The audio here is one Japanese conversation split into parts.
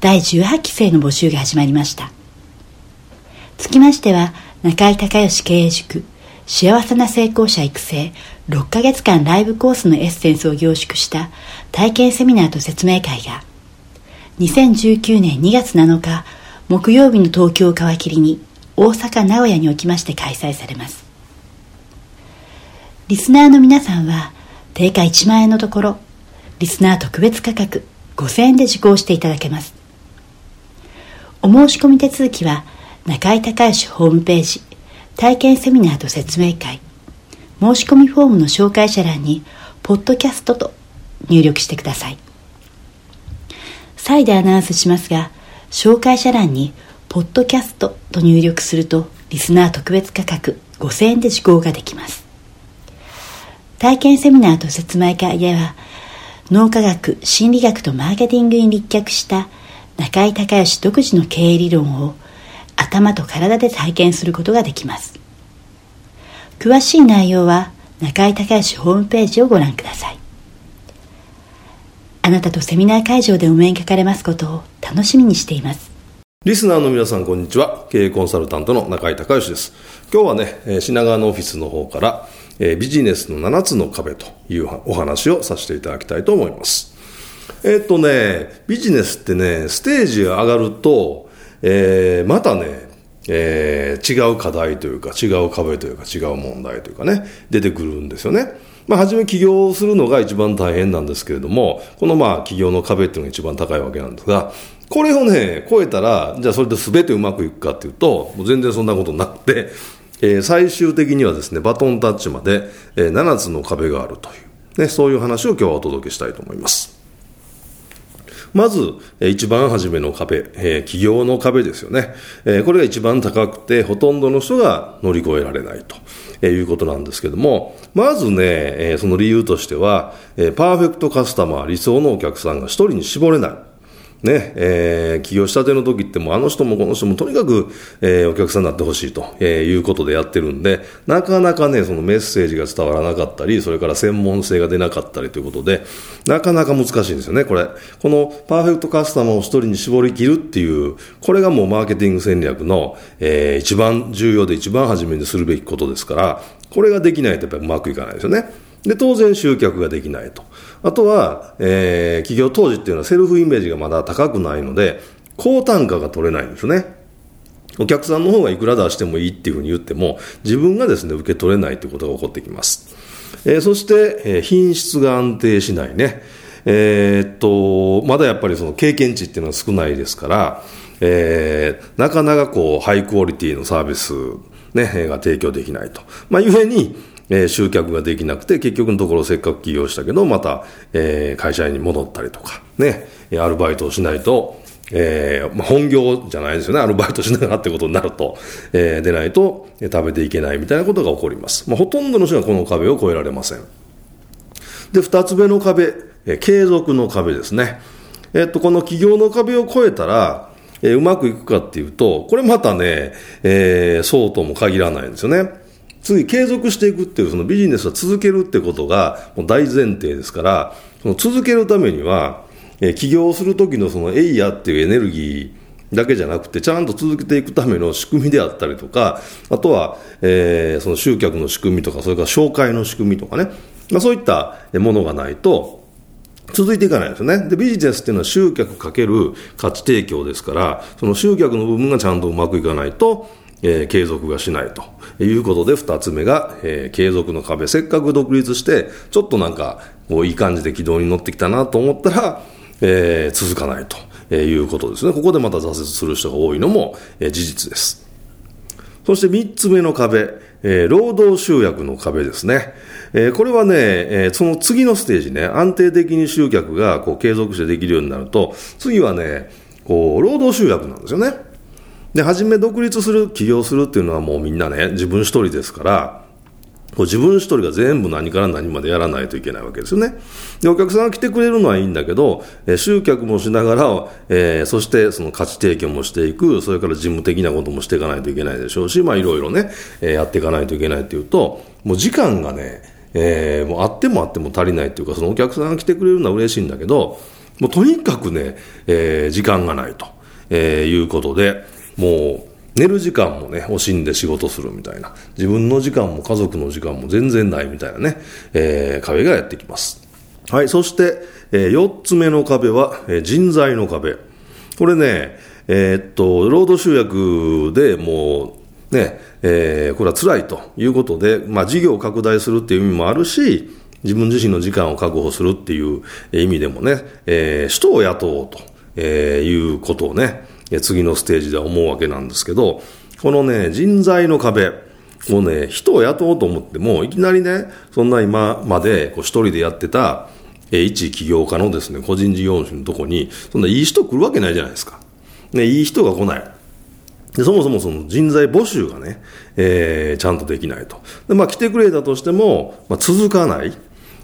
第18期生の募集が始まりました。つきましては中井隆義経営塾幸せな成功者育成6ヶ月間ライブコースのエッセンスを凝縮した体験セミナーと説明会が2019年2月7日木曜日の東京を皮切りに大阪名古屋におきまして開催されます。リスナーの皆さんは定価1万円のところリスナー特別価格5000円で受講していただけます。お申し込み手続きは中井隆義ホームページ体験セミナーと説明会申し込みフォームの紹介者欄にポッドキャストと入力してください。再でアナウンスしますが紹介者欄にポッドキャストと入力するとリスナー特別価格5000円で受講ができます。体験セミナーと説明会では脳科学心理学とマーケティングに立脚した中井隆義独自の経営理論を頭と体で体験することができます。詳しい内容は中井隆義ホームページをご覧ください。あなたとセミナー会場でお目にかかれますことを楽しみにしています。リスナーの皆さんこんにちは。経営コンサルタントの中井隆義です。今日はね品川のオフィスの方からビジネスの7つの壁というお話をさせていただきたいと思います。えっとね、ビジネスってね、ステージが上がると、えー、またね、えー、違う課題というか、違う壁というか、違う問題というかね、出てくるんですよね。まあ、初め起業するのが一番大変なんですけれども、このまあ、起業の壁っていうのが一番高いわけなんですが、これをね、超えたら、じゃあそれで全てうまくいくかっていうと、もう全然そんなことなくて、えー、最終的にはですね、バトンタッチまで、えー、7つの壁があるという、ね、そういう話を今日はお届けしたいと思います。まず、一番初めの壁、えー、企業の壁ですよね、えー、これが一番高くて、ほとんどの人が乗り越えられないと。えー、いうことなんですけども、まずね、えー、その理由としては、えー、パーフェクトカスタマー、理想のお客さんが一人に絞れない。ね、えー、起業したての時ってもあの人もこの人もとにかく、えー、お客さんになってほしいと、えー、いうことでやってるんで、なかなかね、そのメッセージが伝わらなかったり、それから専門性が出なかったりということで、なかなか難しいんですよね、これ。このパーフェクトカスタマーを一人に絞り切るっていう、これがもうマーケティング戦略の、えー、一番重要で一番初めにするべきことですから、これができないとやっぱりうまくいかないですよね。で、当然集客ができないと。あとは、えー、企業当時っていうのはセルフイメージがまだ高くないので、高単価が取れないんですね。お客さんの方がいくら出してもいいっていうふうに言っても、自分がですね、受け取れないということが起こってきます。えー、そして、えー、品質が安定しないね。えー、っと、まだやっぱりその経験値っていうのは少ないですから、えー、なかなかこう、ハイクオリティのサービス、ね、が提供できないと。まあ、ゆえに、えー、集客ができなくて、結局のところせっかく起業したけど、また、えー、会社に戻ったりとか、ね、アルバイトをしないと、えー、ま、本業じゃないですよね。アルバイトしながらってことになると、えー、出ないと食べていけないみたいなことが起こります。まあ、ほとんどの人がこの壁を越えられません。で、二つ目の壁、えー、継続の壁ですね。えっと、この企業の壁を越えたら、えー、うまくいくかっていうと、これまたね、えー、そうとも限らないんですよね。次、継続していくっていう、そのビジネスを続けるってことがもう大前提ですから、その続けるためには、え、起業する時のそのエイヤっていうエネルギーだけじゃなくて、ちゃんと続けていくための仕組みであったりとか、あとは、えー、その集客の仕組みとか、それから紹介の仕組みとかね、まあ、そういったものがないと、続いていかないですよね。で、ビジネスっていうのは集客かける価値提供ですから、その集客の部分がちゃんとうまくいかないと、えー、継続がしないということで、二つ目が、えー、継続の壁。せっかく独立して、ちょっとなんか、こう、いい感じで軌道に乗ってきたなと思ったら、えー、続かないと、えいうことですね。ここでまた挫折する人が多いのも、え、事実です。そして三つ目の壁、えー、労働集約の壁ですね。えー、これはね、えー、その次のステージね、安定的に集客がこう継続してできるようになると、次はね、こう、労働集約なんですよね。で、初め独立する、起業するっていうのはもうみんなね、自分一人ですから、自分一人が全部何から何までやらないといけないわけですよね。で、お客さんが来てくれるのはいいんだけど、え、集客もしながら、えー、そしてその価値提供もしていく、それから事務的なこともしていかないといけないでしょうし、まあいろいろね、えー、やっていかないといけないっていうと、もう時間がね、えー、もうあってもあっても足りないっていうか、そのお客さんが来てくれるのは嬉しいんだけど、もうとにかくね、えー、時間がないと、えー、いうことで、もう寝る時間もね、惜しんで仕事するみたいな、自分の時間も家族の時間も全然ないみたいなね、えー、壁がやってきます。はい、そして、えー、4つ目の壁は、えー、人材の壁。これね、えー、っと、労働集約でもう、ね、えー、これは辛いということで、まあ、事業を拡大するっていう意味もあるし、自分自身の時間を確保するっていう意味でもね、えー、人を雇おうと、えー、いうことをね、次のステージでは思うわけなんですけど、このね、人材の壁、もうね、人を雇おうと思っても、いきなりね、そんな今までこう一人でやってた、え一起業家のですね、個人事業主のとこに、そんないい人来るわけないじゃないですか。ね、いい人が来ない。でそもそもその人材募集がね、えー、ちゃんとできないと。で、まあ来てくれたとしても、まあ続かない。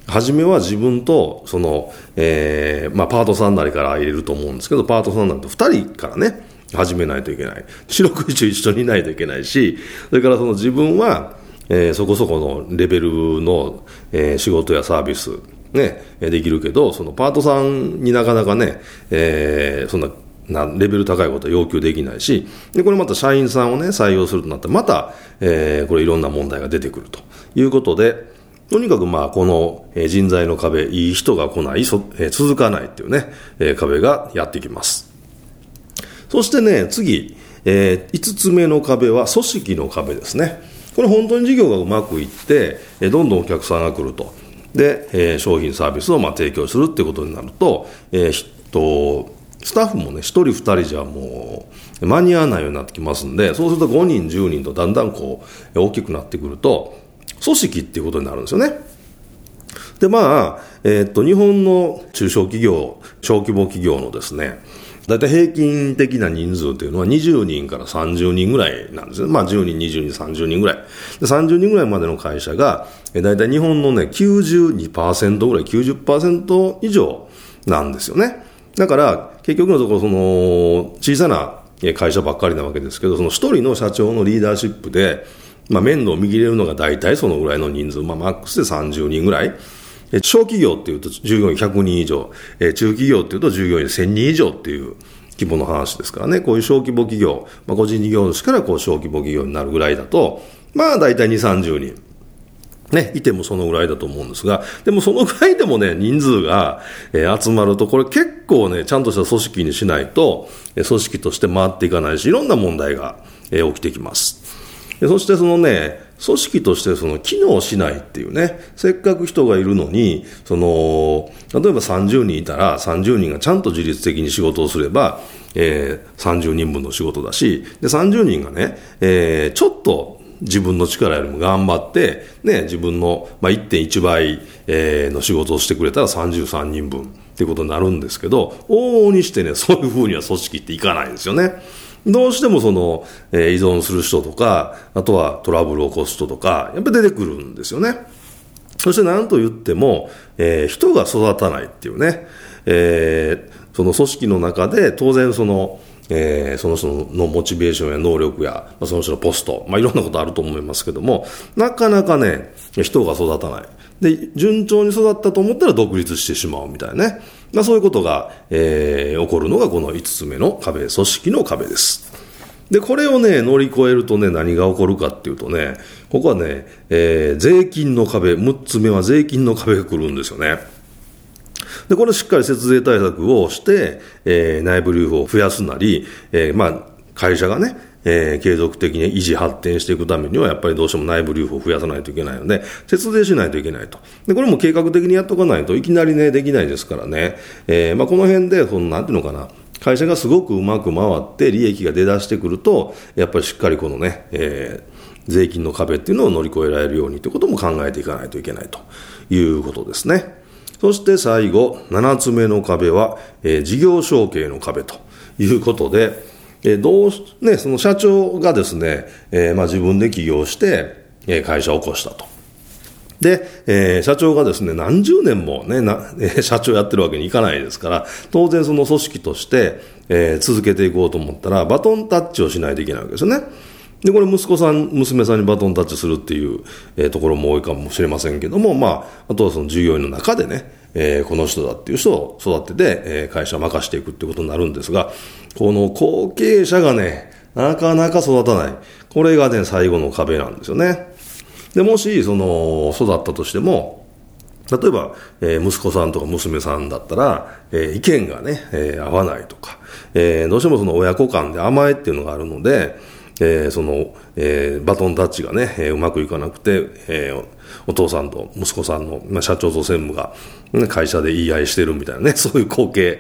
初めは自分と、その、えー、まあ、パートさんなりから入れると思うんですけど、パートさんなりと2人からね、始めないといけない。四六時中一緒にいないといけないし、それからその自分は、えー、そこそこのレベルの、えー、仕事やサービス、ね、できるけど、そのパートさんになかなかね、えー、そんな、なレベル高いことは要求できないし、で、これまた社員さんをね、採用するとなってまた、えー、これいろんな問題が出てくるということで、とにかくまあ、この人材の壁、いい人が来ない、続かないっていうね、壁がやってきます。そしてね、次、えー、5つ目の壁は組織の壁ですね。これ本当に事業がうまくいって、どんどんお客さんが来ると。で、えー、商品サービスをまあ提供するってことになると、えー、と、スタッフもね、1人2人じゃもう間に合わないようになってきますんで、そうすると5人、10人とだんだんこう、大きくなってくると、組織っていうことになるんですよね。で、まあ、えー、っと、日本の中小企業、小規模企業のですね、大体平均的な人数というのは20人から30人ぐらいなんですね。まあ10人、20人、30人ぐらい。で30人ぐらいまでの会社が、大体日本のね、92%ぐらい、90%以上なんですよね。だから、結局のところ、その、小さな会社ばっかりなわけですけど、その一人の社長のリーダーシップで、まあ、面倒を見切れるのが大体そのぐらいの人数、まあ、マックスで30人ぐらい。小企業っていうと従業員100人以上、中企業っていうと従業員1000人以上っていう規模の話ですからね、こういう小規模企業、まあ、個人事業主からこう小規模企業になるぐらいだと、まあ大体2、30人。ね、いてもそのぐらいだと思うんですが、でもそのぐらいでもね、人数が、え、集まると、これ結構ね、ちゃんとした組織にしないと、組織として回っていかないし、いろんな問題が、え、起きてきます。そしてそのね、組織としてその機能しないっていうね、せっかく人がいるのに、その、例えば30人いたら30人がちゃんと自律的に仕事をすれば、えー、30人分の仕事だし、で、30人がね、えー、ちょっと自分の力よりも頑張って、ね、自分の、まあ、1.1倍、えー、の仕事をしてくれたら33人分っていうことになるんですけど、往々にしてね、そういうふうには組織っていかないんですよね。どうしてもその、えー、依存する人とか、あとはトラブルを起こす人とか、やっぱり出てくるんですよね。そして何と言っても、えー、人が育たないっていうね、えー、その組織の中で当然その、えー、その人のモチベーションや能力や、ま、その人のポスト、まあ、いろんなことあると思いますけども、なかなかね、人が育たない。で、順調に育ったと思ったら独立してしまうみたいなね。まあ、そういうことが、えー、起こるのがこの5つ目の壁、組織の壁です。で、これをね、乗り越えるとね、何が起こるかっていうとね、ここはね、えー、税金の壁、6つ目は税金の壁が来るんですよね。で、これしっかり節税対策をして、えー、内部留保を増やすなり、えー、まあ、会社がね、えー、継続的に維持発展していくためには、やっぱりどうしても内部留保を増やさないといけないので、節税しないといけないと。で、これも計画的にやっとかないといきなりね、できないですからね。えー、まあ、この辺で、その、なんていうのかな、会社がすごくうまく回って利益が出だしてくると、やっぱりしっかりこのね、えー、税金の壁っていうのを乗り越えられるようにということも考えていかないといけないということですね。そして最後、7つ目の壁は、えー、事業承継の壁ということで、えどう、ね、その社長がですね、え、まあ自分で起業して、え会社を起こしたと。で、えー、社長がですね、何十年もね、な、え社長やってるわけにいかないですから、当然その組織として、えー、続けていこうと思ったら、バトンタッチをしないといけないわけですよね。で、これ息子さん、娘さんにバトンタッチするっていう、えー、ところも多いかもしれませんけども、まあ、あとはその従業員の中でね、えー、この人だっていう人を育てて、えー、会社を任していくってことになるんですが、この後継者がね、なかなか育たない。これがね、最後の壁なんですよね。で、もし、その、育ったとしても、例えば、えー、息子さんとか娘さんだったら、えー、意見がね、えー、合わないとか、え、どうしてもその親子間で甘えっていうのがあるので、えー、その、えー、バトンタッチがね、えー、うまくいかなくて、えー、お父さんと息子さんの、まあ、社長と専務が、ね、会社で言い合いしてるみたいなね、そういう光景、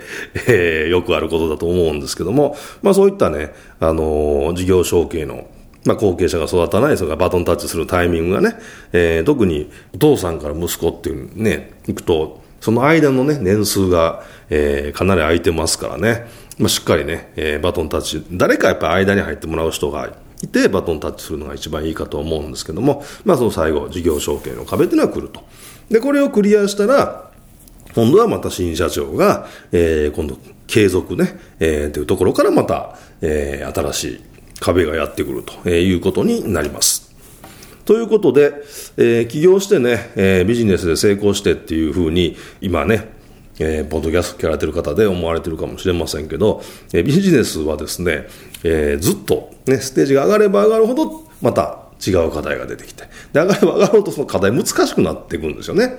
えー、よくあることだと思うんですけども、まあそういったね、あのー、事業承継の、まあ、後継者が育たない、それがバトンタッチするタイミングがね、えー、特にお父さんから息子っていうね、行くと、その間のね、年数が、えー、かなり空いてますからね、まあ、しっかりね、えー、バトンタッチ、誰かやっぱり間に入ってもらう人がいて、バトンタッチするのが一番いいかと思うんですけども、まあ、その最後、事業承継の壁っていうのは来ると。で、これをクリアしたら、今度はまた新社長が、えー、今度、継続ね、えー、というところからまた、えー、新しい壁がやってくるということになります。ということで、えー、起業してね、えー、ビジネスで成功してっていうふうに、今ね、えー、ポッドキャスト聞かれてる方で思われてるかもしれませんけど、えー、ビジネスはですね、えー、ずっと、ね、ステージが上がれば上がるほど、また違う課題が出てきて、で、上がれば上がろうとその課題難しくなっていくんですよね。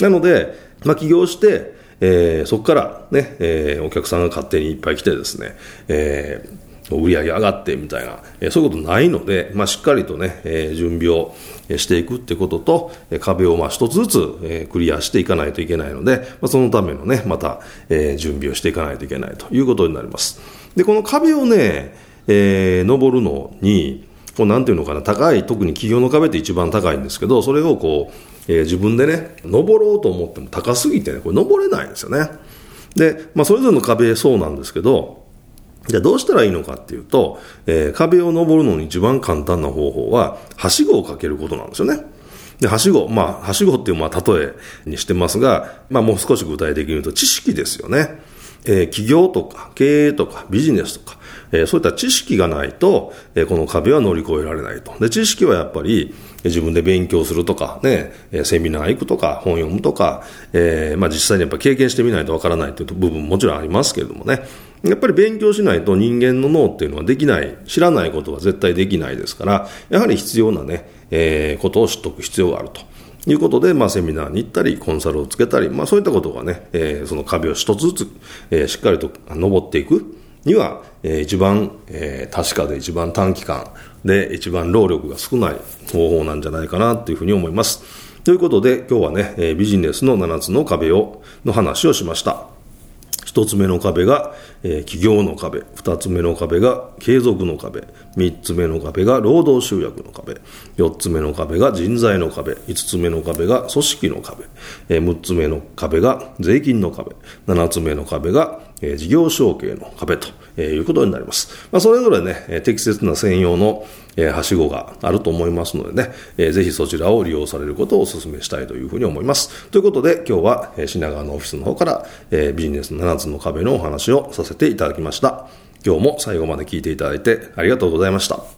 なので、まあ、起業して、えー、そこからね、えー、お客さんが勝手にいっぱい来てですね、えー、売り上げ上がってみたいな、えそういうことないので、まあ、しっかりとね、え準備をしていくってことと、壁をまあ一つずつ、えクリアしていかないといけないので、まあ、そのためのね、また、え準備をしていかないといけないということになります。で、この壁をね、えー、登るのに、こうなんていうのかな、高い、特に企業の壁って一番高いんですけど、それをこう、えー、自分でね、登ろうと思っても高すぎてね、これ登れないんですよね。で、まあ、それぞれの壁そうなんですけど、じゃあどうしたらいいのかっていうと、えー、壁を登るのに一番簡単な方法は、はしごをかけることなんですよね。で、はしご、まあ、はしごっていう、まあ、例えにしてますが、まあ、もう少し具体的に言うと、知識ですよね。えー、企業とか経営とかビジネスとか、えー、そういった知識がないと、えー、この壁は乗り越えられないと。で、知識はやっぱり、自分で勉強するとか、ね、セミナー行くとか、本読むとか、えー、まあ実際にやっぱ経験してみないとわからないという部分ももちろんありますけれどもね。やっぱり勉強しないと人間の脳っていうのはできない、知らないことは絶対できないですから、やはり必要なね、えー、ことを知っておく必要があると。いうことで、まあ、セミナーに行ったり、コンサルをつけたり、まあ、そういったことがね、えー、その壁を一つずつ、えー、しっかりと登っていくには、えー、一番、えー、確かで一番短期間で一番労力が少ない方法なんじゃないかなというふうに思います。ということで、今日はね、えー、ビジネスの7つの壁を、の話をしました。1つ目の壁が、えー、企業の壁。2つ目の壁が継続の壁。3つ目の壁が労働集約の壁。4つ目の壁が人材の壁。5つ目の壁が組織の壁。えー、六つ目の壁が税金の壁。7つ目の壁が、え、事業承継の壁ということになります。まあ、それぞれね、適切な専用のはしごがあると思いますのでね、ぜひそちらを利用されることをお勧めしたいというふうに思います。ということで、今日は品川のオフィスの方からビジネス7つの壁のお話をさせていただきました。今日も最後まで聞いていただいてありがとうございました。